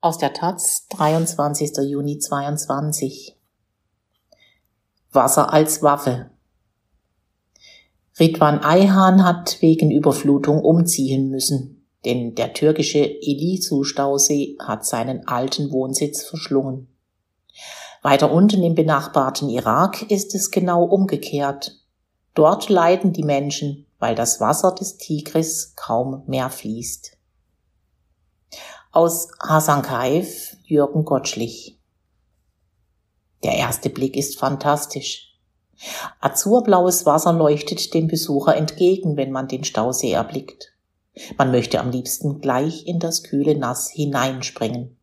Aus der Taz, 23. Juni 22. Wasser als Waffe. Ridwan Ayhan hat wegen Überflutung umziehen müssen, denn der türkische Elisu-Stausee hat seinen alten Wohnsitz verschlungen. Weiter unten im benachbarten Irak ist es genau umgekehrt. Dort leiden die Menschen, weil das Wasser des Tigris kaum mehr fließt. Aus Hasankaif Jürgen Gottschlich. Der erste Blick ist fantastisch. Azurblaues Wasser leuchtet dem Besucher entgegen, wenn man den Stausee erblickt. Man möchte am liebsten gleich in das kühle Nass hineinspringen.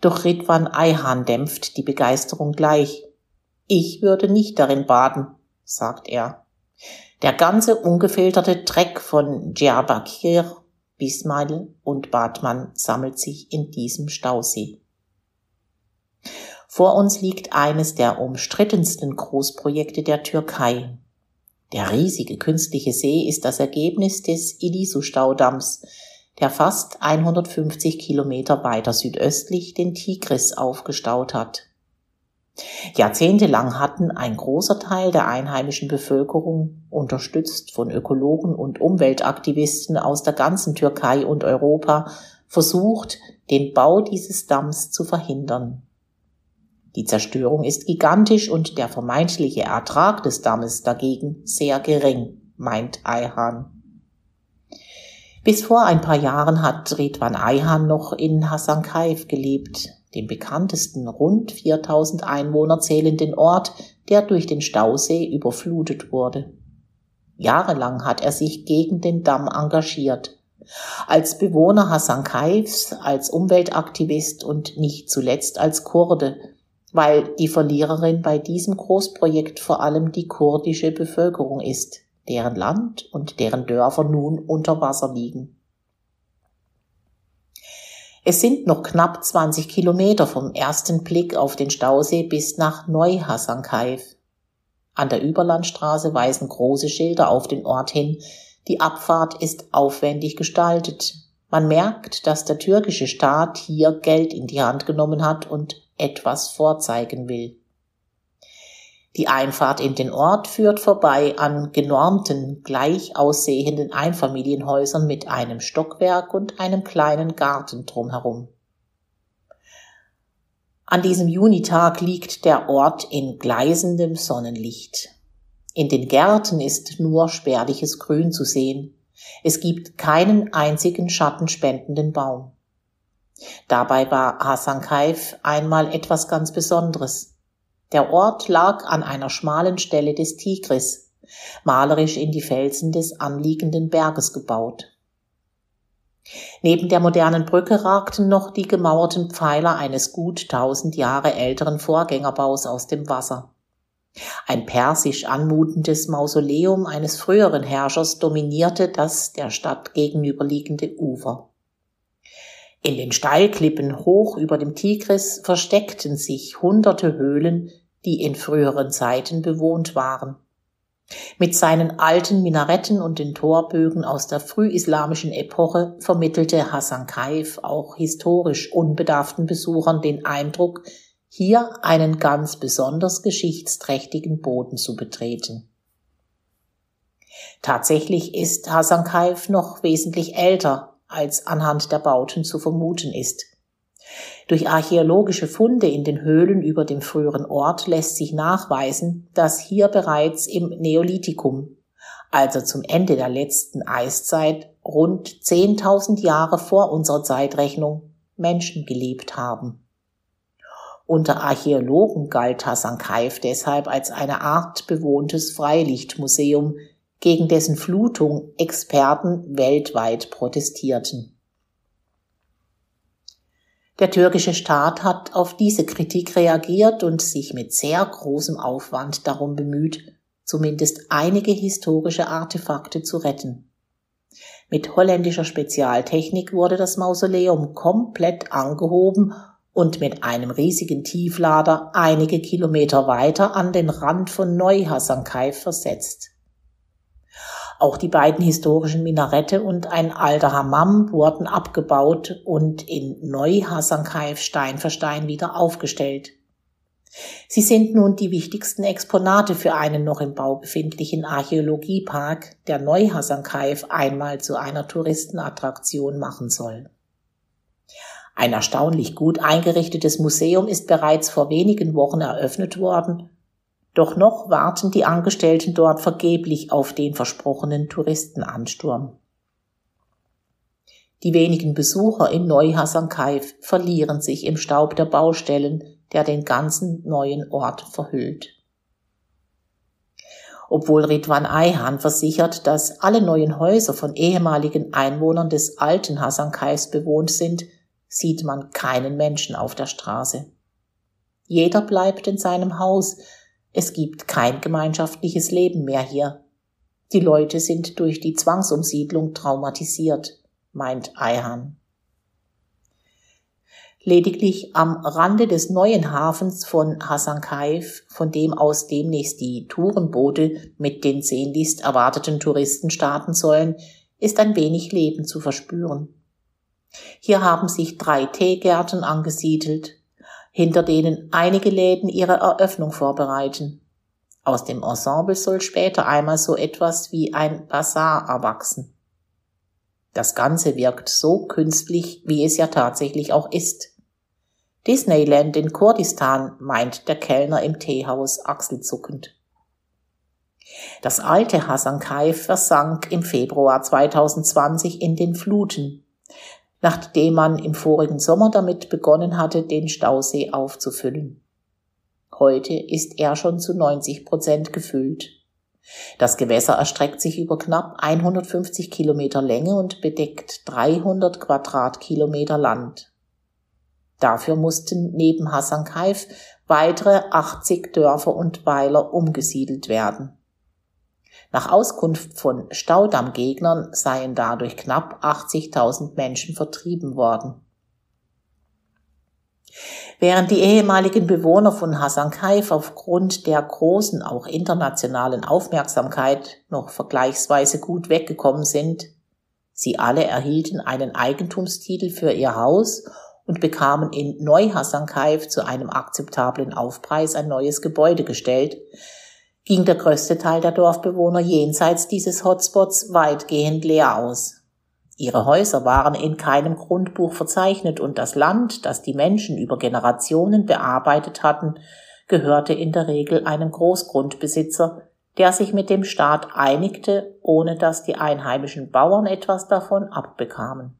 Doch Ridwan Ayhan dämpft die Begeisterung gleich. Ich würde nicht darin baden, sagt er. Der ganze ungefilterte Dreck von Diyarbakir Bismail und Bartmann sammelt sich in diesem Stausee. Vor uns liegt eines der umstrittensten Großprojekte der Türkei. Der riesige künstliche See ist das Ergebnis des Ilisu-Staudamms, der fast 150 Kilometer weiter südöstlich den Tigris aufgestaut hat. Jahrzehntelang hatten ein großer Teil der einheimischen Bevölkerung, unterstützt von Ökologen und Umweltaktivisten aus der ganzen Türkei und Europa, versucht, den Bau dieses Damms zu verhindern. Die Zerstörung ist gigantisch und der vermeintliche Ertrag des Dammes dagegen sehr gering, meint Ayhan. Bis vor ein paar Jahren hat Redwan Ayhan noch in Hassankaif gelebt, dem bekanntesten rund 4000 Einwohner zählenden Ort, der durch den Stausee überflutet wurde. Jahrelang hat er sich gegen den Damm engagiert. Als Bewohner Hassankaifs, als Umweltaktivist und nicht zuletzt als Kurde, weil die Verliererin bei diesem Großprojekt vor allem die kurdische Bevölkerung ist, deren Land und deren Dörfer nun unter Wasser liegen. Es sind noch knapp 20 Kilometer vom ersten Blick auf den Stausee bis nach Neuhassankaif. An der Überlandstraße weisen große Schilder auf den Ort hin. Die Abfahrt ist aufwendig gestaltet. Man merkt, dass der türkische Staat hier Geld in die Hand genommen hat und etwas vorzeigen will. Die Einfahrt in den Ort führt vorbei an genormten, gleich aussehenden Einfamilienhäusern mit einem Stockwerk und einem kleinen Garten drumherum. An diesem Junitag liegt der Ort in gleißendem Sonnenlicht. In den Gärten ist nur spärliches Grün zu sehen. Es gibt keinen einzigen schattenspendenden Baum. Dabei war Hasankaif einmal etwas ganz Besonderes. Der Ort lag an einer schmalen Stelle des Tigris, malerisch in die Felsen des anliegenden Berges gebaut. Neben der modernen Brücke ragten noch die gemauerten Pfeiler eines gut tausend Jahre älteren Vorgängerbaus aus dem Wasser. Ein persisch anmutendes Mausoleum eines früheren Herrschers dominierte das der Stadt gegenüberliegende Ufer. In den Steilklippen hoch über dem Tigris versteckten sich hunderte Höhlen, die in früheren Zeiten bewohnt waren. Mit seinen alten Minaretten und den Torbögen aus der frühislamischen Epoche vermittelte Hassan Kaif auch historisch unbedarften Besuchern den Eindruck, hier einen ganz besonders geschichtsträchtigen Boden zu betreten. Tatsächlich ist Hassan Kaif noch wesentlich älter, als anhand der Bauten zu vermuten ist. Durch archäologische Funde in den Höhlen über dem früheren Ort lässt sich nachweisen, dass hier bereits im Neolithikum, also zum Ende der letzten Eiszeit, rund 10.000 Jahre vor unserer Zeitrechnung Menschen gelebt haben. Unter Archäologen galt Hassankaif deshalb als eine Art bewohntes Freilichtmuseum, gegen dessen Flutung Experten weltweit protestierten. Der türkische Staat hat auf diese Kritik reagiert und sich mit sehr großem Aufwand darum bemüht, zumindest einige historische Artefakte zu retten. Mit holländischer Spezialtechnik wurde das Mausoleum komplett angehoben und mit einem riesigen Tieflader einige Kilometer weiter an den Rand von Neuhassankei versetzt. Auch die beiden historischen Minarette und ein alter Hammam wurden abgebaut und in Neu-Hasankeyf Stein für Stein wieder aufgestellt. Sie sind nun die wichtigsten Exponate für einen noch im Bau befindlichen Archäologiepark, der Neu-Hasankeyf einmal zu einer Touristenattraktion machen soll. Ein erstaunlich gut eingerichtetes Museum ist bereits vor wenigen Wochen eröffnet worden, doch noch warten die Angestellten dort vergeblich auf den versprochenen Touristenansturm. Die wenigen Besucher in Neu-Hasankeyf verlieren sich im Staub der Baustellen, der den ganzen neuen Ort verhüllt. Obwohl Ridwan Ayhan versichert, dass alle neuen Häuser von ehemaligen Einwohnern des alten Hasankais bewohnt sind, sieht man keinen Menschen auf der Straße. Jeder bleibt in seinem Haus, es gibt kein gemeinschaftliches Leben mehr hier. Die Leute sind durch die Zwangsumsiedlung traumatisiert, meint Ayhan. Lediglich am Rande des neuen Hafens von Hasankeyf, von dem aus demnächst die Tourenboote mit den sehnlichst erwarteten Touristen starten sollen, ist ein wenig Leben zu verspüren. Hier haben sich drei Teegärten angesiedelt, hinter denen einige Läden ihre Eröffnung vorbereiten. Aus dem Ensemble soll später einmal so etwas wie ein Bazar erwachsen. Das Ganze wirkt so künstlich, wie es ja tatsächlich auch ist. Disneyland in Kurdistan, meint der Kellner im Teehaus achselzuckend. Das alte Hasankeyf versank im Februar 2020 in den Fluten, nachdem man im vorigen Sommer damit begonnen hatte, den Stausee aufzufüllen. Heute ist er schon zu 90 Prozent gefüllt. Das Gewässer erstreckt sich über knapp 150 Kilometer Länge und bedeckt 300 Quadratkilometer Land. Dafür mussten neben Hasankeyf weitere 80 Dörfer und Weiler umgesiedelt werden. Nach Auskunft von Staudammgegnern seien dadurch knapp 80.000 Menschen vertrieben worden. Während die ehemaligen Bewohner von Hasankeyf aufgrund der großen, auch internationalen Aufmerksamkeit noch vergleichsweise gut weggekommen sind, sie alle erhielten einen Eigentumstitel für ihr Haus und bekamen in Neu-Hasankeyf zu einem akzeptablen Aufpreis ein neues Gebäude gestellt, ging der größte Teil der Dorfbewohner jenseits dieses Hotspots weitgehend leer aus. Ihre Häuser waren in keinem Grundbuch verzeichnet und das Land, das die Menschen über Generationen bearbeitet hatten, gehörte in der Regel einem Großgrundbesitzer, der sich mit dem Staat einigte, ohne dass die einheimischen Bauern etwas davon abbekamen.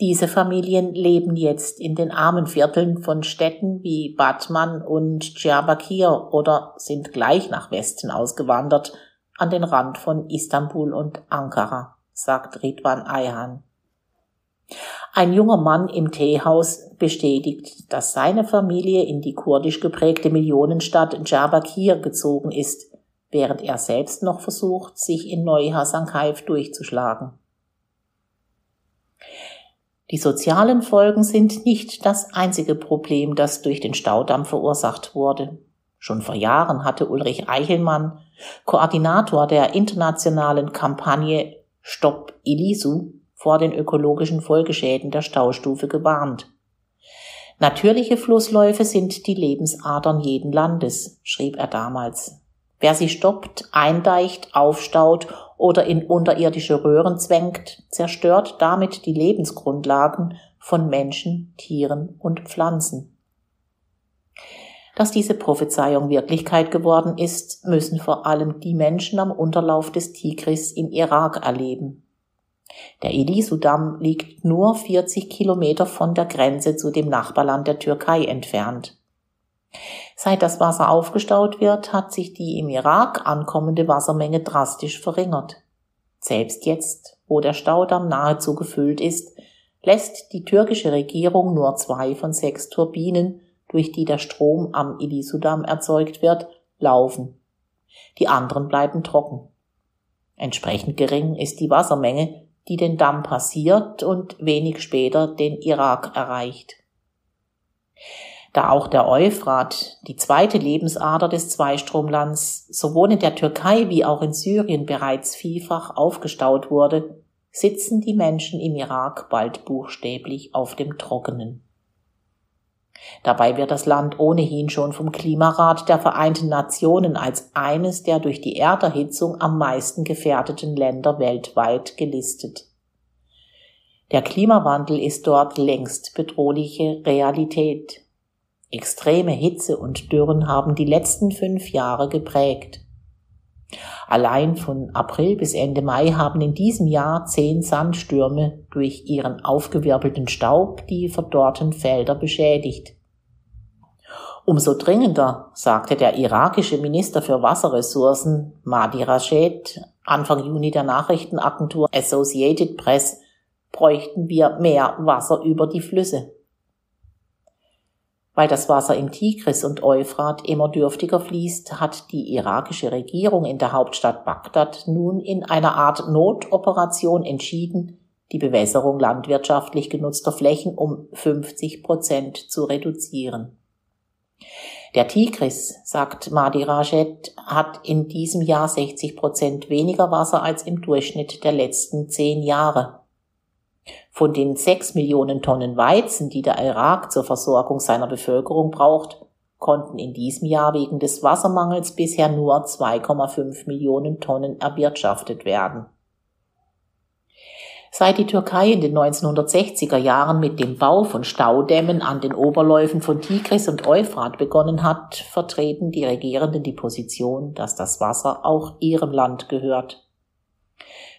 Diese Familien leben jetzt in den armen Vierteln von Städten wie Batman und Diyarbakir oder sind gleich nach Westen ausgewandert, an den Rand von Istanbul und Ankara, sagt Ridwan Ayhan. Ein junger Mann im Teehaus bestätigt, dass seine Familie in die kurdisch geprägte Millionenstadt Diyarbakir gezogen ist, während er selbst noch versucht, sich in Neu-Hasankeyf durchzuschlagen. Die sozialen Folgen sind nicht das einzige Problem, das durch den Staudamm verursacht wurde. Schon vor Jahren hatte Ulrich Eichelmann, Koordinator der internationalen Kampagne Stopp Elisu, vor den ökologischen Folgeschäden der Staustufe gewarnt. Natürliche Flussläufe sind die Lebensadern jeden Landes, schrieb er damals. Wer sie stoppt, eindeicht, aufstaut oder in unterirdische Röhren zwängt, zerstört damit die Lebensgrundlagen von Menschen, Tieren und Pflanzen. Dass diese Prophezeiung Wirklichkeit geworden ist, müssen vor allem die Menschen am Unterlauf des Tigris im Irak erleben. Der Elisu-Damm liegt nur 40 Kilometer von der Grenze zu dem Nachbarland der Türkei entfernt. Seit das Wasser aufgestaut wird, hat sich die im Irak ankommende Wassermenge drastisch verringert. Selbst jetzt, wo der Staudamm nahezu gefüllt ist, lässt die türkische Regierung nur zwei von sechs Turbinen, durch die der Strom am Ilisudamm erzeugt wird, laufen. Die anderen bleiben trocken. Entsprechend gering ist die Wassermenge, die den Damm passiert und wenig später den Irak erreicht. Da auch der Euphrat, die zweite Lebensader des Zweistromlands, sowohl in der Türkei wie auch in Syrien bereits vielfach aufgestaut wurde, sitzen die Menschen im Irak bald buchstäblich auf dem Trockenen. Dabei wird das Land ohnehin schon vom Klimarat der Vereinten Nationen als eines der durch die Erderhitzung am meisten gefährdeten Länder weltweit gelistet. Der Klimawandel ist dort längst bedrohliche Realität. Extreme Hitze und Dürren haben die letzten fünf Jahre geprägt. Allein von April bis Ende Mai haben in diesem Jahr zehn Sandstürme durch ihren aufgewirbelten Staub die verdorrten Felder beschädigt. Umso dringender, sagte der irakische Minister für Wasserressourcen Mahdi Rashid Anfang Juni der Nachrichtenagentur Associated Press, bräuchten wir mehr Wasser über die Flüsse. Weil das Wasser im Tigris und Euphrat immer dürftiger fließt, hat die irakische Regierung in der Hauptstadt Bagdad nun in einer Art Notoperation entschieden, die Bewässerung landwirtschaftlich genutzter Flächen um 50 Prozent zu reduzieren. Der Tigris, sagt Mahdi Rajed, hat in diesem Jahr 60 Prozent weniger Wasser als im Durchschnitt der letzten zehn Jahre. Von den sechs Millionen Tonnen Weizen, die der Irak zur Versorgung seiner Bevölkerung braucht, konnten in diesem Jahr wegen des Wassermangels bisher nur 2,5 Millionen Tonnen erwirtschaftet werden. Seit die Türkei in den 1960er Jahren mit dem Bau von Staudämmen an den Oberläufen von Tigris und Euphrat begonnen hat, vertreten die Regierenden die Position, dass das Wasser auch ihrem Land gehört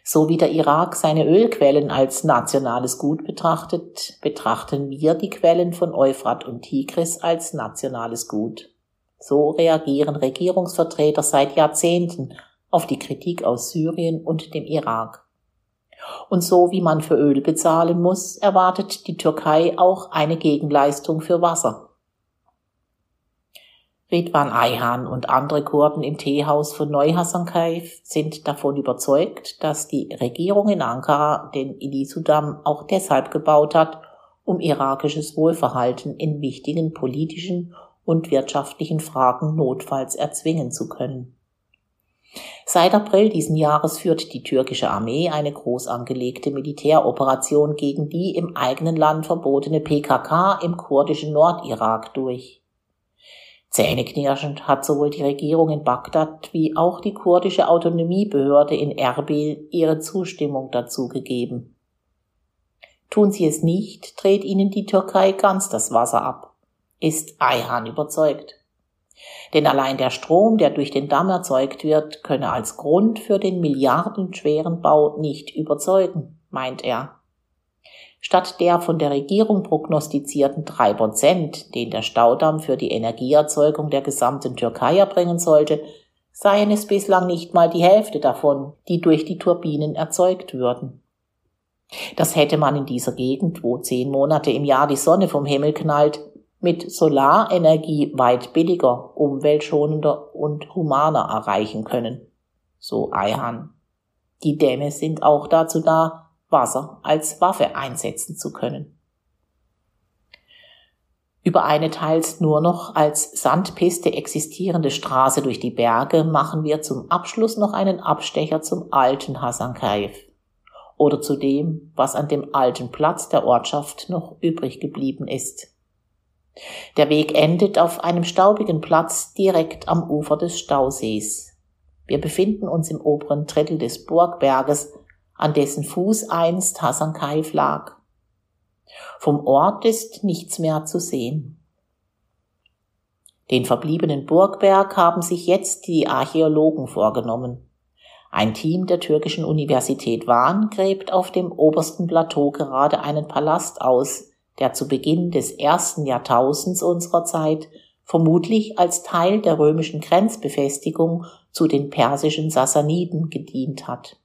so wie der Irak seine Ölquellen als nationales Gut betrachtet, betrachten wir die Quellen von Euphrat und Tigris als nationales Gut. So reagieren Regierungsvertreter seit Jahrzehnten auf die Kritik aus Syrien und dem Irak. Und so wie man für Öl bezahlen muss, erwartet die Türkei auch eine Gegenleistung für Wasser. Ridwan Ayhan und andere Kurden im Teehaus von Neu-Hasankeyf sind davon überzeugt, dass die Regierung in Ankara den Ilisudam auch deshalb gebaut hat, um irakisches Wohlverhalten in wichtigen politischen und wirtschaftlichen Fragen notfalls erzwingen zu können. Seit April diesen Jahres führt die türkische Armee eine groß angelegte Militäroperation gegen die im eigenen Land verbotene PKK im kurdischen Nordirak durch. Zähneknirschend hat sowohl die Regierung in Bagdad wie auch die kurdische Autonomiebehörde in Erbil ihre Zustimmung dazu gegeben. Tun sie es nicht, dreht ihnen die Türkei ganz das Wasser ab, ist Ayhan überzeugt. Denn allein der Strom, der durch den Damm erzeugt wird, könne als Grund für den milliardenschweren Bau nicht überzeugen, meint er. Statt der von der Regierung prognostizierten drei Prozent, den der Staudamm für die Energieerzeugung der gesamten Türkei erbringen sollte, seien es bislang nicht mal die Hälfte davon, die durch die Turbinen erzeugt würden. Das hätte man in dieser Gegend, wo zehn Monate im Jahr die Sonne vom Himmel knallt, mit Solarenergie weit billiger, umweltschonender und humaner erreichen können. So Eihan. Die Dämme sind auch dazu da, Wasser als Waffe einsetzen zu können. Über eine teils nur noch als Sandpiste existierende Straße durch die Berge machen wir zum Abschluss noch einen Abstecher zum alten Hasankeyf oder zu dem, was an dem alten Platz der Ortschaft noch übrig geblieben ist. Der Weg endet auf einem staubigen Platz direkt am Ufer des Stausees. Wir befinden uns im oberen Drittel des Burgberges an dessen Fuß einst Hasankaif lag. Vom Ort ist nichts mehr zu sehen. Den verbliebenen Burgberg haben sich jetzt die Archäologen vorgenommen. Ein Team der türkischen Universität Van gräbt auf dem obersten Plateau gerade einen Palast aus, der zu Beginn des ersten Jahrtausends unserer Zeit vermutlich als Teil der römischen Grenzbefestigung zu den persischen Sassaniden gedient hat.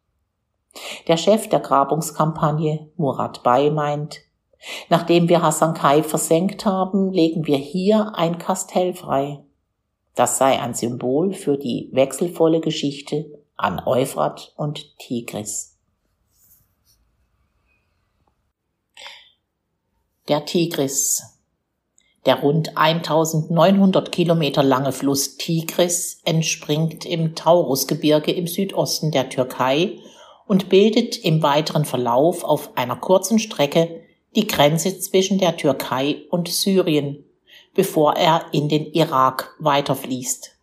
Der Chef der Grabungskampagne, Murat Bay, meint, nachdem wir Hassan Kai versenkt haben, legen wir hier ein Kastell frei. Das sei ein Symbol für die wechselvolle Geschichte an Euphrat und Tigris. Der Tigris. Der rund 1900 Kilometer lange Fluss Tigris entspringt im Taurusgebirge im Südosten der Türkei und bildet im weiteren Verlauf auf einer kurzen Strecke die Grenze zwischen der Türkei und Syrien, bevor er in den Irak weiterfließt.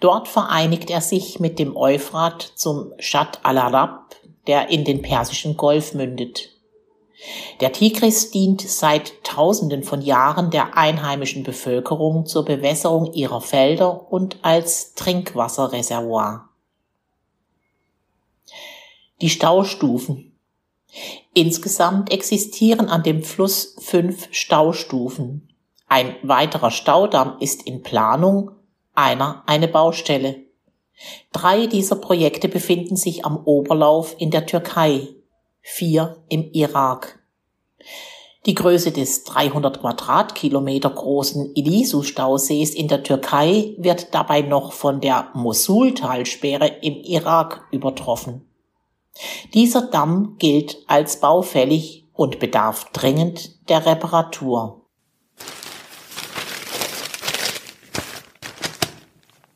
Dort vereinigt er sich mit dem Euphrat zum Shat al-Arab, der in den Persischen Golf mündet. Der Tigris dient seit Tausenden von Jahren der einheimischen Bevölkerung zur Bewässerung ihrer Felder und als Trinkwasserreservoir. Die Staustufen. Insgesamt existieren an dem Fluss fünf Staustufen. Ein weiterer Staudamm ist in Planung, einer eine Baustelle. Drei dieser Projekte befinden sich am Oberlauf in der Türkei, vier im Irak. Die Größe des 300 Quadratkilometer großen Ilisu-Stausees in der Türkei wird dabei noch von der Mosul-Talsperre im Irak übertroffen. Dieser Damm gilt als baufällig und bedarf dringend der Reparatur.